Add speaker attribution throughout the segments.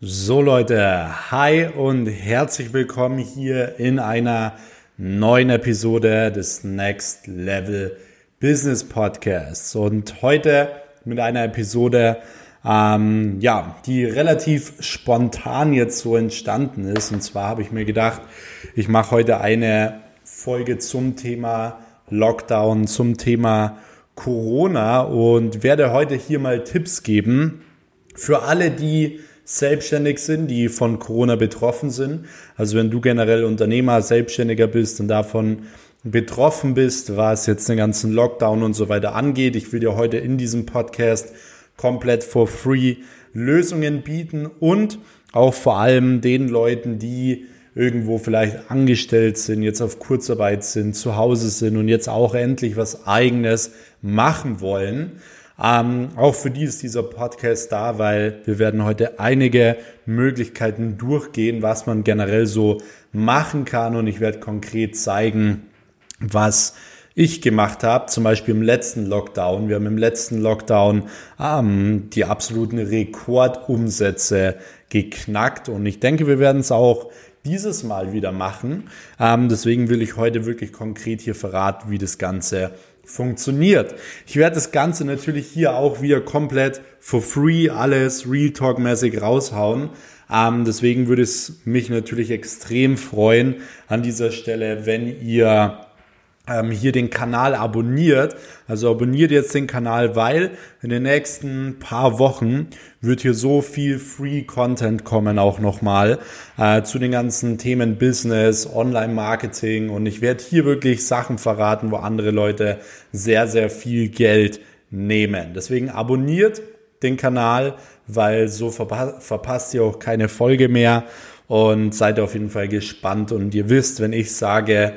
Speaker 1: So Leute, hi und herzlich willkommen hier in einer neuen Episode des Next Level Business Podcasts. Und heute mit einer Episode, ähm, ja, die relativ spontan jetzt so entstanden ist. Und zwar habe ich mir gedacht, ich mache heute eine Folge zum Thema Lockdown, zum Thema Corona und werde heute hier mal Tipps geben für alle, die selbstständig sind, die von Corona betroffen sind. Also wenn du generell Unternehmer, Selbstständiger bist und davon betroffen bist, was jetzt den ganzen Lockdown und so weiter angeht. Ich will dir heute in diesem Podcast komplett for free Lösungen bieten und auch vor allem den Leuten, die irgendwo vielleicht angestellt sind, jetzt auf Kurzarbeit sind, zu Hause sind und jetzt auch endlich was eigenes machen wollen. Ähm, auch für die ist dieser Podcast da, weil wir werden heute einige Möglichkeiten durchgehen, was man generell so machen kann und ich werde konkret zeigen, was ich gemacht habe, zum Beispiel im letzten Lockdown. Wir haben im letzten Lockdown ähm, die absoluten Rekordumsätze geknackt und ich denke, wir werden es auch dieses Mal wieder machen. Ähm, deswegen will ich heute wirklich konkret hier verraten, wie das Ganze funktioniert. Ich werde das Ganze natürlich hier auch wieder komplett for free alles Real Talk mäßig raushauen. Ähm, deswegen würde es mich natürlich extrem freuen an dieser Stelle, wenn ihr hier den Kanal abonniert. Also abonniert jetzt den Kanal, weil in den nächsten paar Wochen wird hier so viel Free Content kommen auch nochmal äh, zu den ganzen Themen Business, Online Marketing und ich werde hier wirklich Sachen verraten, wo andere Leute sehr, sehr viel Geld nehmen. Deswegen abonniert den Kanal, weil so verpa verpasst ihr auch keine Folge mehr und seid auf jeden Fall gespannt. Und ihr wisst, wenn ich sage,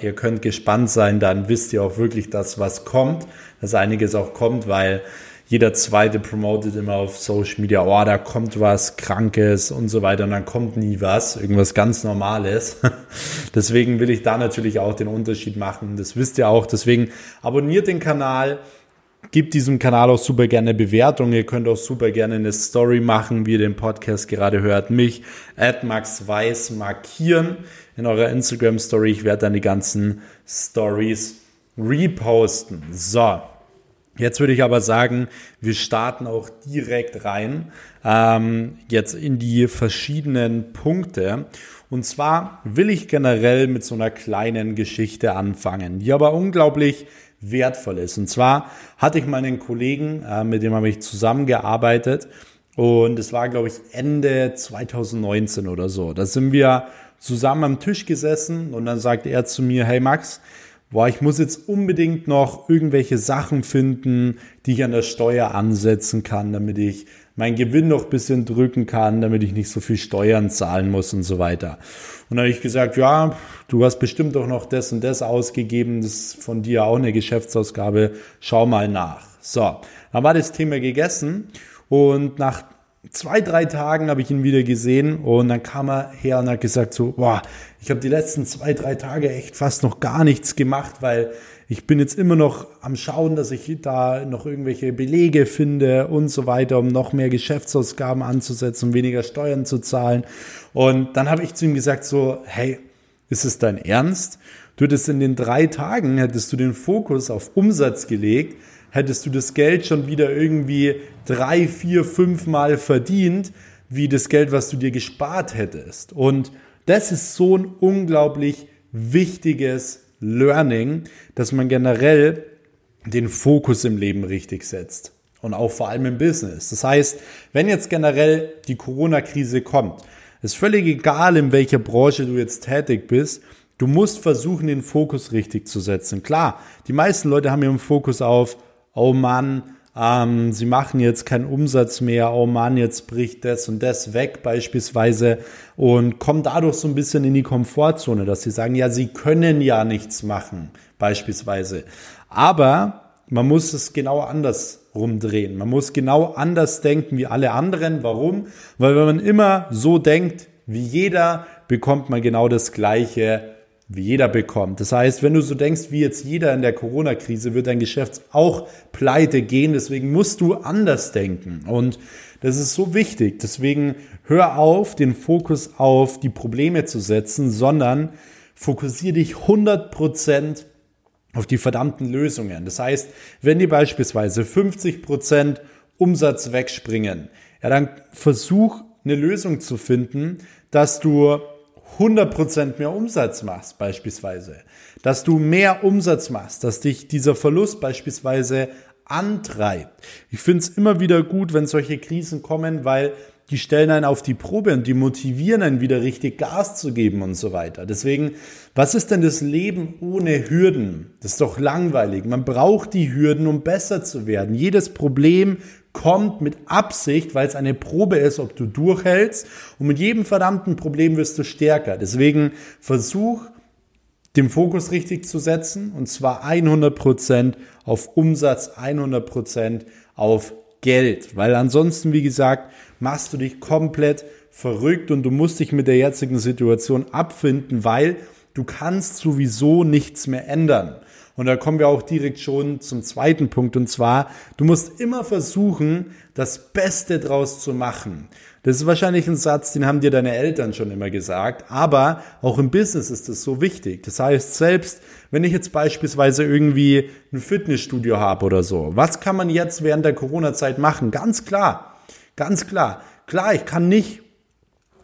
Speaker 1: ihr könnt gespannt sein, dann wisst ihr auch wirklich, dass was kommt, dass einiges auch kommt, weil jeder zweite promotet immer auf Social Media, oh, da kommt was Krankes und so weiter und dann kommt nie was, irgendwas ganz Normales. Deswegen will ich da natürlich auch den Unterschied machen. Das wisst ihr auch. Deswegen abonniert den Kanal, Gebt diesem Kanal auch super gerne Bewertungen. Ihr könnt auch super gerne eine Story machen, wie ihr den Podcast gerade hört. Mich, at Max Weiß, markieren in eurer Instagram Story. Ich werde dann die ganzen Stories reposten. So. Jetzt würde ich aber sagen, wir starten auch direkt rein, ähm, jetzt in die verschiedenen Punkte. Und zwar will ich generell mit so einer kleinen Geschichte anfangen, die aber unglaublich wertvoll ist. Und zwar hatte ich mal einen Kollegen, äh, mit dem habe ich zusammengearbeitet und es war, glaube ich, Ende 2019 oder so. Da sind wir zusammen am Tisch gesessen und dann sagte er zu mir, hey Max, boah, ich muss jetzt unbedingt noch irgendwelche Sachen finden, die ich an der Steuer ansetzen kann, damit ich meinen Gewinn noch bisschen drücken kann, damit ich nicht so viel Steuern zahlen muss und so weiter. Und dann habe ich gesagt, ja, du hast bestimmt doch noch das und das ausgegeben, das ist von dir auch eine Geschäftsausgabe, schau mal nach. So, dann war das Thema gegessen und nach zwei, drei Tagen habe ich ihn wieder gesehen und dann kam er her und hat gesagt so, boah, ich habe die letzten zwei, drei Tage echt fast noch gar nichts gemacht, weil ich bin jetzt immer noch am Schauen, dass ich da noch irgendwelche Belege finde und so weiter, um noch mehr Geschäftsausgaben anzusetzen, um weniger Steuern zu zahlen. Und dann habe ich zu ihm gesagt so, hey, ist es dein Ernst? Du hättest in den drei Tagen, hättest du den Fokus auf Umsatz gelegt, hättest du das Geld schon wieder irgendwie drei, vier, fünf Mal verdient, wie das Geld, was du dir gespart hättest. Und das ist so ein unglaublich wichtiges Learning, dass man generell den Fokus im Leben richtig setzt und auch vor allem im Business. Das heißt, wenn jetzt generell die Corona-Krise kommt, ist völlig egal, in welcher Branche du jetzt tätig bist, du musst versuchen, den Fokus richtig zu setzen. Klar, die meisten Leute haben ihren Fokus auf, oh Mann, ähm, sie machen jetzt keinen Umsatz mehr, oh Mann, jetzt bricht das und das weg beispielsweise und kommen dadurch so ein bisschen in die Komfortzone, dass sie sagen, ja, sie können ja nichts machen beispielsweise. Aber man muss es genau anders rumdrehen. Man muss genau anders denken wie alle anderen. Warum? Weil wenn man immer so denkt wie jeder, bekommt man genau das Gleiche wie jeder bekommt. Das heißt, wenn du so denkst, wie jetzt jeder in der Corona-Krise, wird dein Geschäft auch pleite gehen. Deswegen musst du anders denken. Und das ist so wichtig. Deswegen hör auf, den Fokus auf die Probleme zu setzen, sondern fokussiere dich 100 Prozent auf die verdammten Lösungen. Das heißt, wenn dir beispielsweise 50 Prozent Umsatz wegspringen, ja, dann versuch eine Lösung zu finden, dass du 100% mehr Umsatz machst beispielsweise, dass du mehr Umsatz machst, dass dich dieser Verlust beispielsweise antreibt. Ich finde es immer wieder gut, wenn solche Krisen kommen, weil die stellen einen auf die Probe und die motivieren einen wieder richtig Gas zu geben und so weiter. Deswegen, was ist denn das Leben ohne Hürden? Das ist doch langweilig. Man braucht die Hürden, um besser zu werden. Jedes Problem kommt mit Absicht, weil es eine Probe ist, ob du durchhältst. Und mit jedem verdammten Problem wirst du stärker. Deswegen versuch, den Fokus richtig zu setzen und zwar 100% auf Umsatz, 100% auf Geld, weil ansonsten, wie gesagt, machst du dich komplett verrückt und du musst dich mit der jetzigen Situation abfinden, weil du kannst sowieso nichts mehr ändern. Und da kommen wir auch direkt schon zum zweiten Punkt und zwar, du musst immer versuchen, das Beste draus zu machen. Das ist wahrscheinlich ein Satz, den haben dir deine Eltern schon immer gesagt, aber auch im Business ist das so wichtig. Das heißt, selbst wenn ich jetzt beispielsweise irgendwie ein Fitnessstudio habe oder so, was kann man jetzt während der Corona-Zeit machen? Ganz klar, ganz klar. Klar, ich kann nicht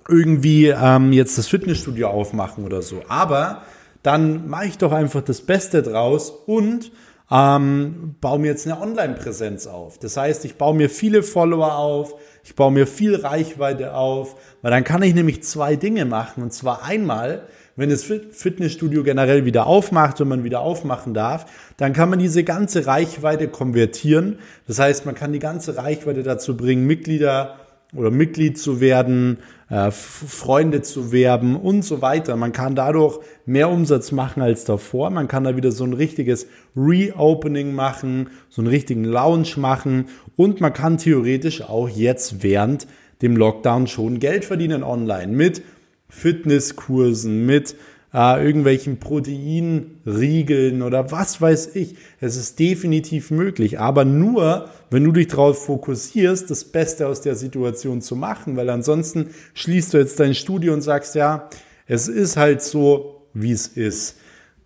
Speaker 1: irgendwie ähm, jetzt das Fitnessstudio aufmachen oder so, aber dann mache ich doch einfach das Beste draus und ähm, baue mir jetzt eine Online-Präsenz auf. Das heißt, ich baue mir viele Follower auf, ich baue mir viel Reichweite auf, weil dann kann ich nämlich zwei Dinge machen. Und zwar einmal, wenn das Fitnessstudio generell wieder aufmacht, wenn man wieder aufmachen darf, dann kann man diese ganze Reichweite konvertieren. Das heißt, man kann die ganze Reichweite dazu bringen, Mitglieder oder Mitglied zu werden, äh, Freunde zu werben und so weiter. Man kann dadurch mehr Umsatz machen als davor. Man kann da wieder so ein richtiges Reopening machen, so einen richtigen Launch machen und man kann theoretisch auch jetzt während dem Lockdown schon Geld verdienen online mit Fitnesskursen, mit äh, irgendwelchen Proteinriegeln oder was weiß ich. Es ist definitiv möglich, aber nur, wenn du dich darauf fokussierst, das Beste aus der Situation zu machen, weil ansonsten schließt du jetzt dein Studio und sagst, ja, es ist halt so, wie es ist.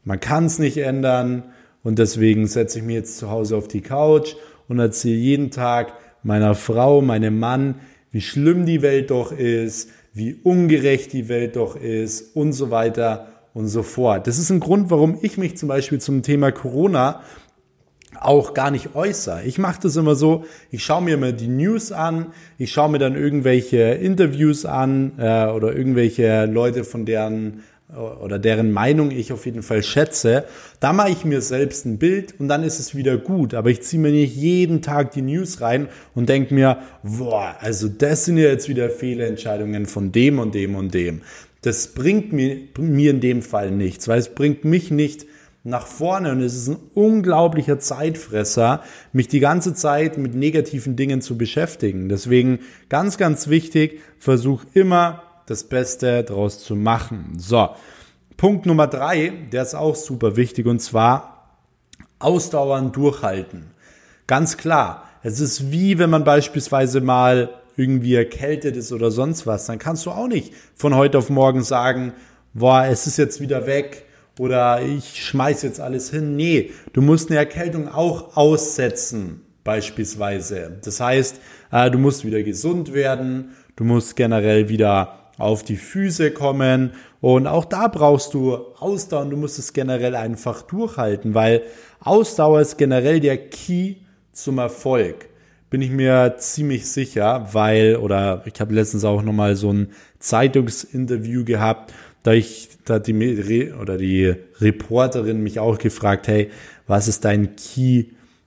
Speaker 1: Man kann es nicht ändern und deswegen setze ich mich jetzt zu Hause auf die Couch und erzähle jeden Tag meiner Frau, meinem Mann, wie schlimm die Welt doch ist, wie ungerecht die Welt doch ist und so weiter und so fort. Das ist ein Grund, warum ich mich zum Beispiel zum Thema Corona auch gar nicht äußere. Ich mache das immer so, ich schaue mir immer die News an, ich schaue mir dann irgendwelche Interviews an äh, oder irgendwelche Leute, von deren oder deren Meinung ich auf jeden Fall schätze, da mache ich mir selbst ein Bild und dann ist es wieder gut. Aber ich ziehe mir nicht jeden Tag die News rein und denke mir, boah, also das sind ja jetzt wieder Fehlentscheidungen von dem und dem und dem das bringt mir, mir in dem Fall nichts, weil es bringt mich nicht nach vorne und es ist ein unglaublicher Zeitfresser, mich die ganze Zeit mit negativen Dingen zu beschäftigen. Deswegen ganz, ganz wichtig, versuch immer das Beste draus zu machen. So, Punkt Nummer drei, der ist auch super wichtig und zwar ausdauernd durchhalten. Ganz klar, es ist wie wenn man beispielsweise mal irgendwie erkältet ist oder sonst was, dann kannst du auch nicht von heute auf morgen sagen, boah, es ist jetzt wieder weg oder ich schmeiß jetzt alles hin. Nee, du musst eine Erkältung auch aussetzen, beispielsweise. Das heißt, äh, du musst wieder gesund werden, du musst generell wieder auf die Füße kommen und auch da brauchst du Ausdauer und du musst es generell einfach durchhalten, weil Ausdauer ist generell der Key zum Erfolg bin ich mir ziemlich sicher, weil, oder ich habe letztens auch nochmal so ein Zeitungsinterview gehabt, da ich, da die, oder die Reporterin mich auch gefragt, hey, was ist dein Key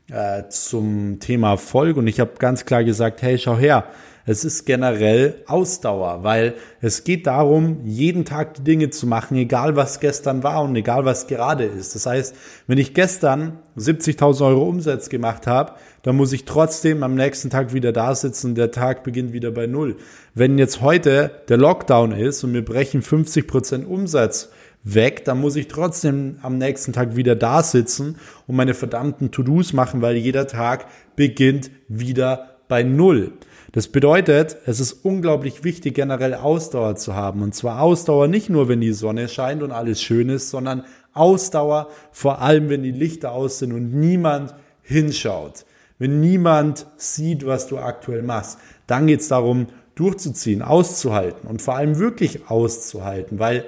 Speaker 1: äh, zum Thema Erfolg? Und ich habe ganz klar gesagt, hey, schau her, es ist generell Ausdauer, weil es geht darum, jeden Tag die Dinge zu machen, egal was gestern war und egal was gerade ist. Das heißt, wenn ich gestern 70.000 Euro Umsatz gemacht habe, dann muss ich trotzdem am nächsten Tag wieder da sitzen und der Tag beginnt wieder bei Null. Wenn jetzt heute der Lockdown ist und wir brechen 50 Prozent Umsatz weg, dann muss ich trotzdem am nächsten Tag wieder da sitzen und meine verdammten To-Dos machen, weil jeder Tag beginnt wieder bei Null. Das bedeutet, es ist unglaublich wichtig, generell Ausdauer zu haben. Und zwar Ausdauer nicht nur, wenn die Sonne scheint und alles schön ist, sondern Ausdauer vor allem, wenn die Lichter aus sind und niemand hinschaut. Wenn niemand sieht, was du aktuell machst, dann geht es darum, durchzuziehen, auszuhalten und vor allem wirklich auszuhalten, weil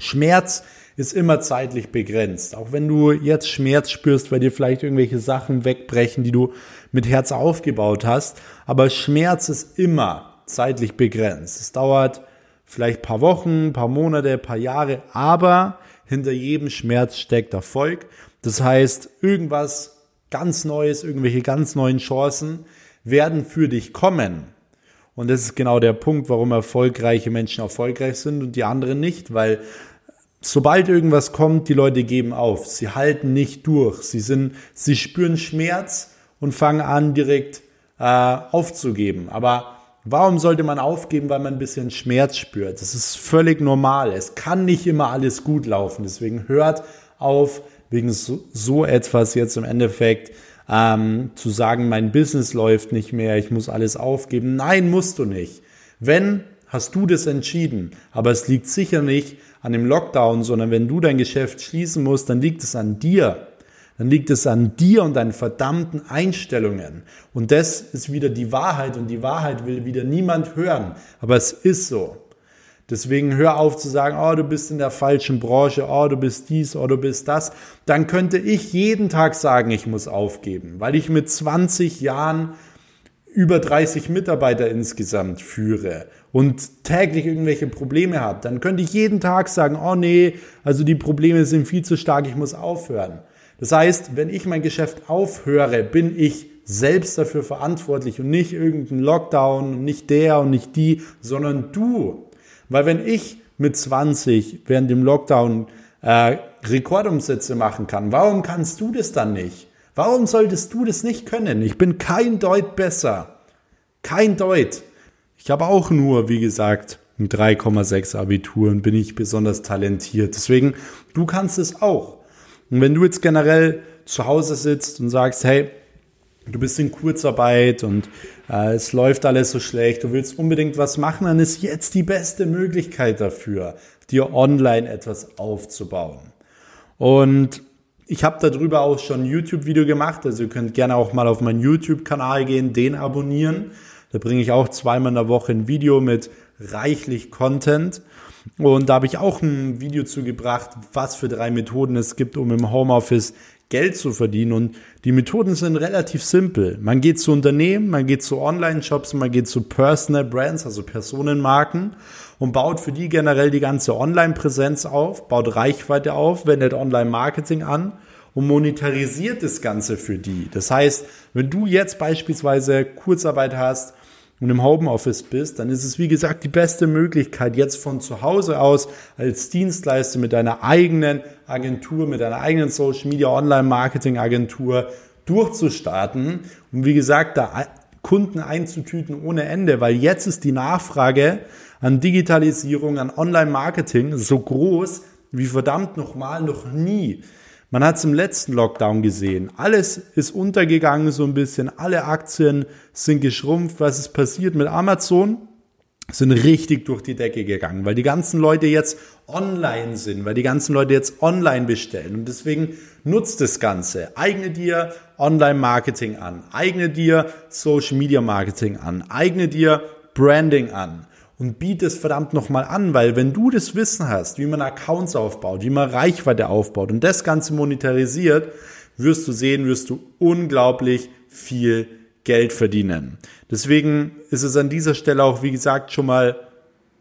Speaker 1: Schmerz ist immer zeitlich begrenzt. Auch wenn du jetzt Schmerz spürst, weil dir vielleicht irgendwelche Sachen wegbrechen, die du mit Herz aufgebaut hast. Aber Schmerz ist immer zeitlich begrenzt. Es dauert vielleicht paar Wochen, paar Monate, paar Jahre, aber hinter jedem Schmerz steckt Erfolg. Das heißt, irgendwas ganz Neues, irgendwelche ganz neuen Chancen werden für dich kommen. Und das ist genau der Punkt, warum erfolgreiche Menschen erfolgreich sind und die anderen nicht, weil sobald irgendwas kommt, die Leute geben auf. Sie halten nicht durch. Sie sind, sie spüren Schmerz und fangen an, direkt äh, aufzugeben. Aber warum sollte man aufgeben, weil man ein bisschen Schmerz spürt? Das ist völlig normal. Es kann nicht immer alles gut laufen. Deswegen hört auf, wegen so, so etwas jetzt im Endeffekt ähm, zu sagen, mein Business läuft nicht mehr, ich muss alles aufgeben. Nein, musst du nicht. Wenn, hast du das entschieden. Aber es liegt sicher nicht an dem Lockdown, sondern wenn du dein Geschäft schließen musst, dann liegt es an dir. Dann liegt es an dir und deinen verdammten Einstellungen. Und das ist wieder die Wahrheit und die Wahrheit will wieder niemand hören. Aber es ist so. Deswegen hör auf zu sagen, oh, du bist in der falschen Branche, oh, du bist dies, oh, du bist das. Dann könnte ich jeden Tag sagen, ich muss aufgeben, weil ich mit 20 Jahren über 30 Mitarbeiter insgesamt führe und täglich irgendwelche Probleme habe, dann könnte ich jeden Tag sagen, oh nee, also die Probleme sind viel zu stark, ich muss aufhören. Das heißt, wenn ich mein Geschäft aufhöre, bin ich selbst dafür verantwortlich und nicht irgendein Lockdown, nicht der und nicht die, sondern du. Weil wenn ich mit 20 während dem Lockdown äh, Rekordumsätze machen kann, warum kannst du das dann nicht? Warum solltest du das nicht können? Ich bin kein Deut besser. Kein Deut. Ich habe auch nur, wie gesagt, ein 3,6 Abitur und bin nicht besonders talentiert. Deswegen, du kannst es auch. Und wenn du jetzt generell zu Hause sitzt und sagst, hey, du bist in Kurzarbeit und äh, es läuft alles so schlecht, du willst unbedingt was machen, dann ist jetzt die beste Möglichkeit dafür, dir online etwas aufzubauen. Und ich habe darüber auch schon ein YouTube-Video gemacht, also ihr könnt gerne auch mal auf meinen YouTube-Kanal gehen, den abonnieren. Da bringe ich auch zweimal in der Woche ein Video mit reichlich Content. Und da habe ich auch ein Video zugebracht, was für drei Methoden es gibt, um im Homeoffice Geld zu verdienen. Und die Methoden sind relativ simpel. Man geht zu Unternehmen, man geht zu Online-Shops, man geht zu Personal Brands, also Personenmarken und baut für die generell die ganze Online-Präsenz auf, baut Reichweite auf, wendet Online-Marketing an und monetarisiert das Ganze für die. Das heißt, wenn du jetzt beispielsweise Kurzarbeit hast und im Homeoffice bist, dann ist es wie gesagt die beste Möglichkeit, jetzt von zu Hause aus als Dienstleister mit deiner eigenen Agentur, mit deiner eigenen Social Media Online Marketing Agentur durchzustarten und wie gesagt, da Kunden einzutüten ohne Ende, weil jetzt ist die Nachfrage an Digitalisierung, an Online Marketing so groß wie verdammt nochmal noch nie. Man hat es im letzten Lockdown gesehen. Alles ist untergegangen so ein bisschen. Alle Aktien sind geschrumpft. Was ist passiert mit Amazon? Sind richtig durch die Decke gegangen, weil die ganzen Leute jetzt online sind, weil die ganzen Leute jetzt online bestellen. Und deswegen nutzt das Ganze. Eigne dir Online-Marketing an. Eigne dir Social-Media-Marketing an. Eigne dir Branding an und biete es verdammt nochmal an, weil wenn du das Wissen hast, wie man Accounts aufbaut, wie man Reichweite aufbaut und das Ganze monetarisiert, wirst du sehen, wirst du unglaublich viel Geld verdienen. Deswegen ist es an dieser Stelle auch, wie gesagt, schon mal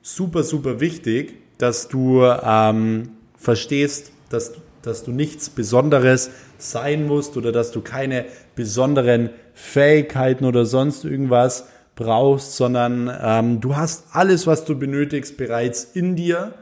Speaker 1: super, super wichtig, dass du ähm, verstehst, dass, dass du nichts Besonderes sein musst oder dass du keine besonderen Fähigkeiten oder sonst irgendwas brauchst, sondern ähm, du hast alles, was du benötigst, bereits in dir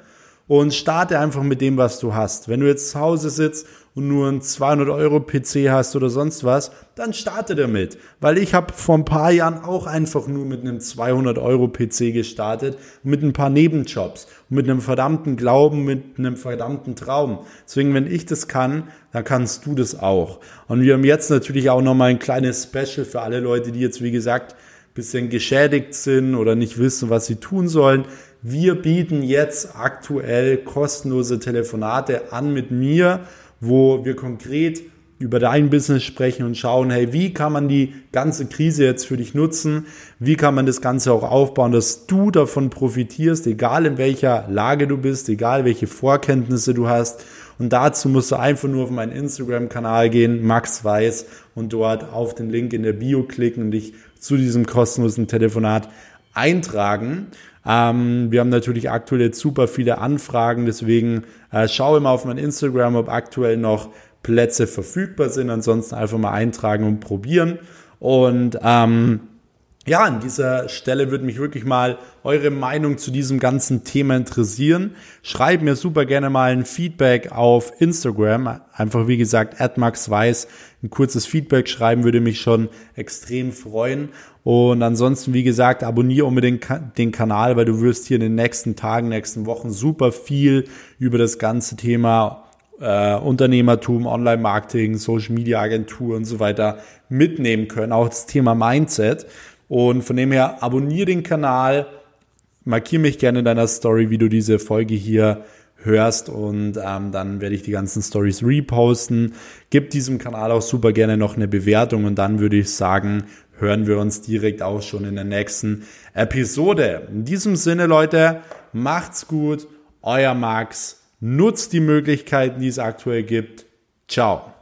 Speaker 1: und starte einfach mit dem, was du hast. Wenn du jetzt zu Hause sitzt und nur einen 200 Euro PC hast oder sonst was, dann starte damit. Weil ich habe vor ein paar Jahren auch einfach nur mit einem 200 Euro PC gestartet, mit ein paar Nebenjobs, mit einem verdammten Glauben, mit einem verdammten Traum. Deswegen, wenn ich das kann, dann kannst du das auch. Und wir haben jetzt natürlich auch nochmal ein kleines Special für alle Leute, die jetzt, wie gesagt, bisschen geschädigt sind oder nicht wissen, was sie tun sollen. Wir bieten jetzt aktuell kostenlose Telefonate an mit mir, wo wir konkret über dein Business sprechen und schauen, hey, wie kann man die ganze Krise jetzt für dich nutzen? Wie kann man das Ganze auch aufbauen, dass du davon profitierst, egal in welcher Lage du bist, egal welche Vorkenntnisse du hast. Und dazu musst du einfach nur auf meinen Instagram-Kanal gehen, Max Weiß, und dort auf den Link in der Bio klicken und dich zu diesem kostenlosen Telefonat eintragen. Ähm, wir haben natürlich aktuell jetzt super viele Anfragen, deswegen äh, schau immer auf mein Instagram, ob aktuell noch Plätze verfügbar sind. Ansonsten einfach mal eintragen und probieren. Und ähm, ja, an dieser Stelle würde mich wirklich mal eure Meinung zu diesem ganzen Thema interessieren. Schreibt mir super gerne mal ein Feedback auf Instagram. Einfach wie gesagt, @maxweiss. Ein kurzes Feedback schreiben würde mich schon extrem freuen. Und ansonsten, wie gesagt, abonniere unbedingt den Kanal, weil du wirst hier in den nächsten Tagen, nächsten Wochen super viel über das ganze Thema äh, Unternehmertum, Online-Marketing, Social-Media-Agentur und so weiter mitnehmen können. Auch das Thema Mindset. Und von dem her, abonniere den Kanal, markiere mich gerne in deiner Story, wie du diese Folge hier hörst und ähm, dann werde ich die ganzen Stories reposten. Gib diesem Kanal auch super gerne noch eine Bewertung und dann würde ich sagen, hören wir uns direkt auch schon in der nächsten Episode. In diesem Sinne, Leute, macht's gut, euer Max. Nutzt die Möglichkeiten, die es aktuell gibt. Ciao.